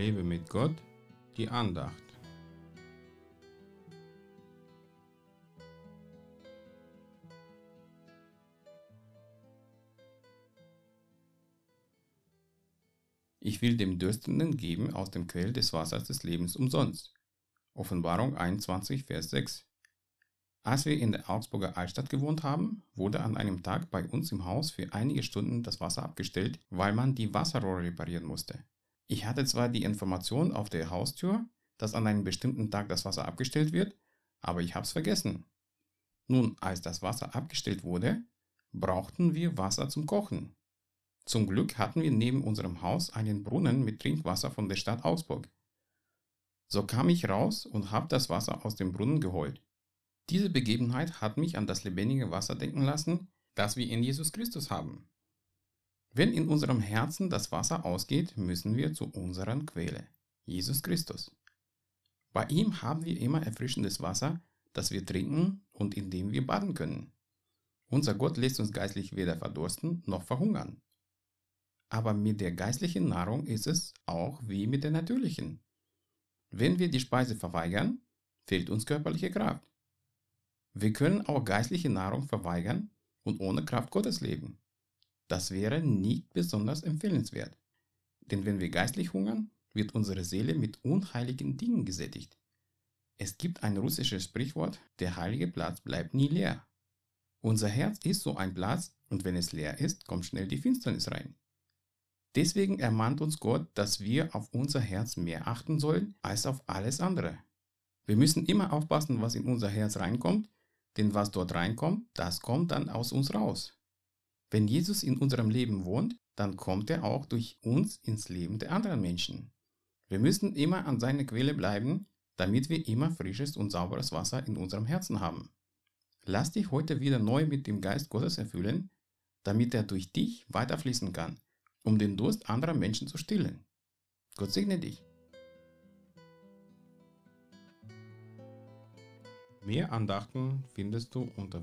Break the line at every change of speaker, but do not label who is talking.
Lebe mit Gott, die Andacht. Ich will dem Dürstenden geben aus dem Quell des Wassers des Lebens umsonst. Offenbarung 21, Vers 6. Als wir in der Augsburger Altstadt gewohnt haben, wurde an einem Tag bei uns im Haus für einige Stunden das Wasser abgestellt, weil man die Wasserrohre reparieren musste. Ich hatte zwar die Information auf der Haustür, dass an einem bestimmten Tag das Wasser abgestellt wird, aber ich hab's vergessen. Nun, als das Wasser abgestellt wurde, brauchten wir Wasser zum Kochen. Zum Glück hatten wir neben unserem Haus einen Brunnen mit Trinkwasser von der Stadt Augsburg. So kam ich raus und habe das Wasser aus dem Brunnen geholt. Diese Begebenheit hat mich an das lebendige Wasser denken lassen, das wir in Jesus Christus haben. Wenn in unserem Herzen das Wasser ausgeht, müssen wir zu unserer Quelle, Jesus Christus. Bei ihm haben wir immer erfrischendes Wasser, das wir trinken und in dem wir baden können. Unser Gott lässt uns geistlich weder verdursten noch verhungern. Aber mit der geistlichen Nahrung ist es auch wie mit der natürlichen. Wenn wir die Speise verweigern, fehlt uns körperliche Kraft. Wir können auch geistliche Nahrung verweigern und ohne Kraft Gottes leben. Das wäre nicht besonders empfehlenswert. Denn wenn wir geistlich hungern, wird unsere Seele mit unheiligen Dingen gesättigt. Es gibt ein russisches Sprichwort, der heilige Platz bleibt nie leer. Unser Herz ist so ein Platz und wenn es leer ist, kommt schnell die Finsternis rein. Deswegen ermahnt uns Gott, dass wir auf unser Herz mehr achten sollen als auf alles andere. Wir müssen immer aufpassen, was in unser Herz reinkommt, denn was dort reinkommt, das kommt dann aus uns raus. Wenn Jesus in unserem Leben wohnt, dann kommt er auch durch uns ins Leben der anderen Menschen. Wir müssen immer an seiner Quelle bleiben, damit wir immer frisches und sauberes Wasser in unserem Herzen haben. Lass dich heute wieder neu mit dem Geist Gottes erfüllen, damit er durch dich weiterfließen kann um den Durst anderer Menschen zu stillen. Gott segne dich. Mehr Andachten findest du unter